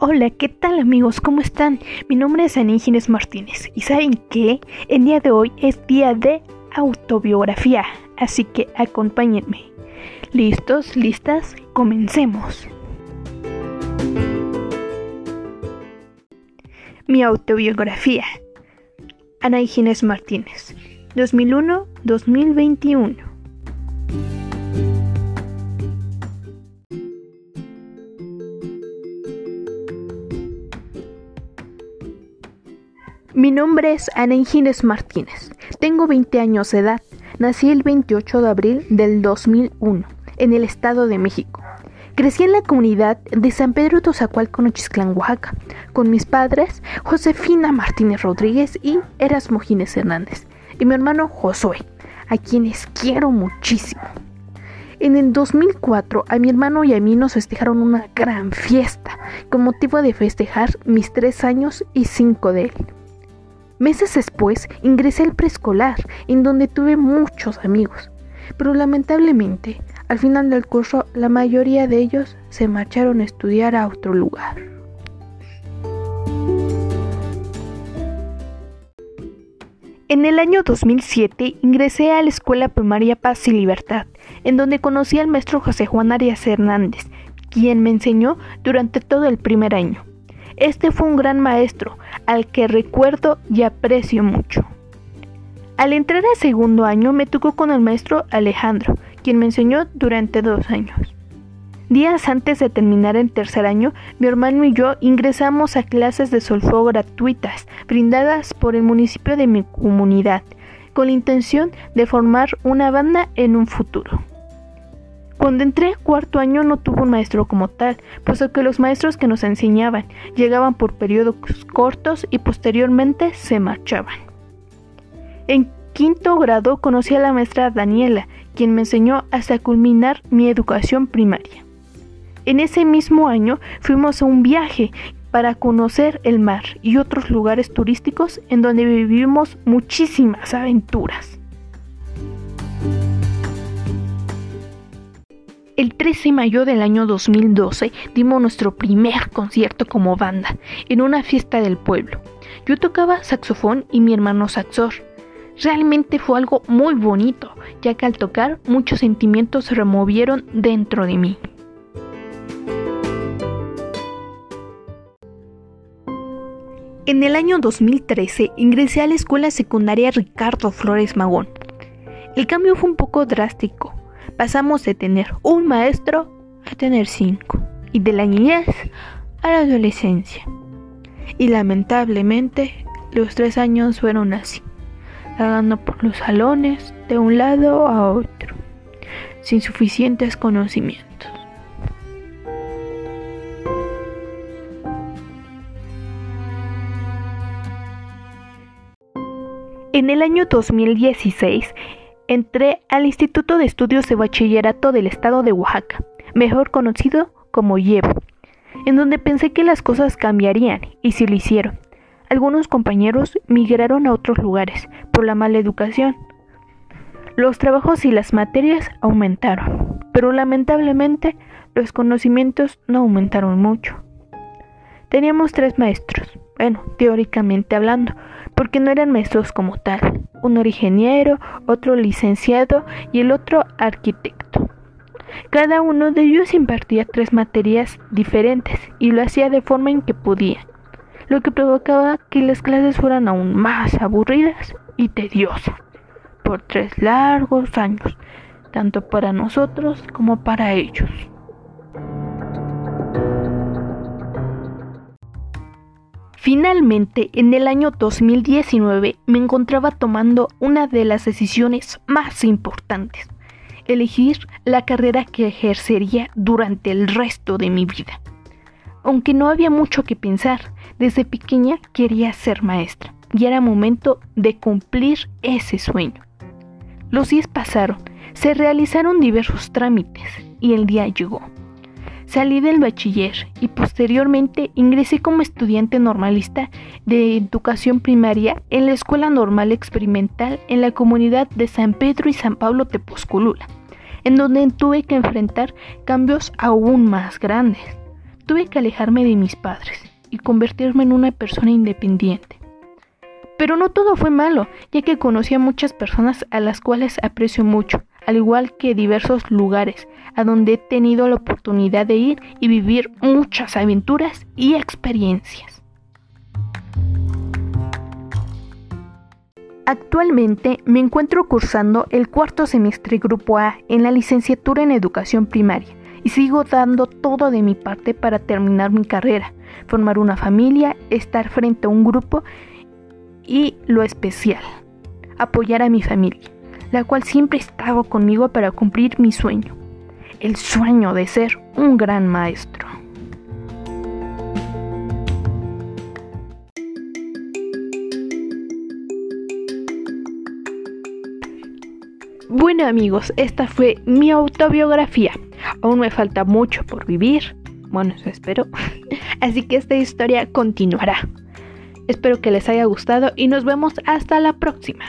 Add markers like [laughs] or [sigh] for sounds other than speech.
Hola, ¿qué tal amigos? ¿Cómo están? Mi nombre es Ana Martínez y ¿saben qué? El día de hoy es día de autobiografía, así que acompáñenme. ¿Listos? ¿Listas? Comencemos. Mi autobiografía. Ana Martínez, 2001-2021. Mi nombre es Ana Ingines Martínez. Tengo 20 años de edad. Nací el 28 de abril del 2001 en el Estado de México. Crecí en la comunidad de San Pedro Tozacualco, Nochisclán, Oaxaca, con mis padres Josefina Martínez Rodríguez y Erasmo Gines Hernández, y mi hermano Josué, a quienes quiero muchísimo. En el 2004 a mi hermano y a mí nos festejaron una gran fiesta con motivo de festejar mis tres años y cinco de él. Meses después ingresé al preescolar, en donde tuve muchos amigos, pero lamentablemente, al final del curso, la mayoría de ellos se marcharon a estudiar a otro lugar. En el año 2007 ingresé a la Escuela Primaria Paz y Libertad, en donde conocí al maestro José Juan Arias Hernández, quien me enseñó durante todo el primer año. Este fue un gran maestro, al que recuerdo y aprecio mucho. Al entrar al segundo año me tocó con el maestro Alejandro, quien me enseñó durante dos años. Días antes de terminar el tercer año, mi hermano y yo ingresamos a clases de solfeo gratuitas, brindadas por el municipio de mi comunidad, con la intención de formar una banda en un futuro. Cuando entré cuarto año no tuve un maestro como tal, puesto que los maestros que nos enseñaban llegaban por periodos cortos y posteriormente se marchaban. En quinto grado conocí a la maestra Daniela, quien me enseñó hasta culminar mi educación primaria. En ese mismo año fuimos a un viaje para conocer el mar y otros lugares turísticos en donde vivimos muchísimas aventuras. El 13 de mayo del año 2012 dimos nuestro primer concierto como banda en una fiesta del pueblo. Yo tocaba saxofón y mi hermano saxor. Realmente fue algo muy bonito, ya que al tocar muchos sentimientos se removieron dentro de mí. En el año 2013 ingresé a la escuela secundaria Ricardo Flores Magón. El cambio fue un poco drástico, pasamos de tener un maestro a tener cinco, y de la niñez a la adolescencia. Y lamentablemente los tres años fueron así, vagando por los salones de un lado a otro, sin suficientes conocimientos. En el año 2016 entré al Instituto de Estudios de Bachillerato del Estado de Oaxaca, mejor conocido como IEBO, en donde pensé que las cosas cambiarían, y sí lo hicieron. Algunos compañeros migraron a otros lugares por la mala educación. Los trabajos y las materias aumentaron, pero lamentablemente los conocimientos no aumentaron mucho. Teníamos tres maestros, bueno, teóricamente hablando, porque no eran maestros como tal, uno ingeniero, otro licenciado y el otro arquitecto. Cada uno de ellos impartía tres materias diferentes y lo hacía de forma en que podía, lo que provocaba que las clases fueran aún más aburridas y tediosas por tres largos años, tanto para nosotros como para ellos. Finalmente, en el año 2019 me encontraba tomando una de las decisiones más importantes, elegir la carrera que ejercería durante el resto de mi vida. Aunque no había mucho que pensar, desde pequeña quería ser maestra y era momento de cumplir ese sueño. Los días pasaron, se realizaron diversos trámites y el día llegó. Salí del bachiller y posteriormente ingresé como estudiante normalista de educación primaria en la Escuela Normal Experimental en la comunidad de San Pedro y San Pablo Tepozcolula, en donde tuve que enfrentar cambios aún más grandes. tuve que alejarme de mis padres y convertirme en una persona independiente. Pero no todo fue malo, ya que conocí a muchas personas a las cuales aprecio mucho, al igual que diversos lugares a donde he tenido la oportunidad de ir y vivir muchas aventuras y experiencias. Actualmente me encuentro cursando el cuarto semestre Grupo A en la licenciatura en Educación Primaria y sigo dando todo de mi parte para terminar mi carrera, formar una familia, estar frente a un grupo y lo especial, apoyar a mi familia, la cual siempre estaba conmigo para cumplir mi sueño, el sueño de ser un gran maestro. Bueno amigos, esta fue mi autobiografía. Aún me falta mucho por vivir. Bueno, eso espero. [laughs] Así que esta historia continuará. Espero que les haya gustado y nos vemos hasta la próxima.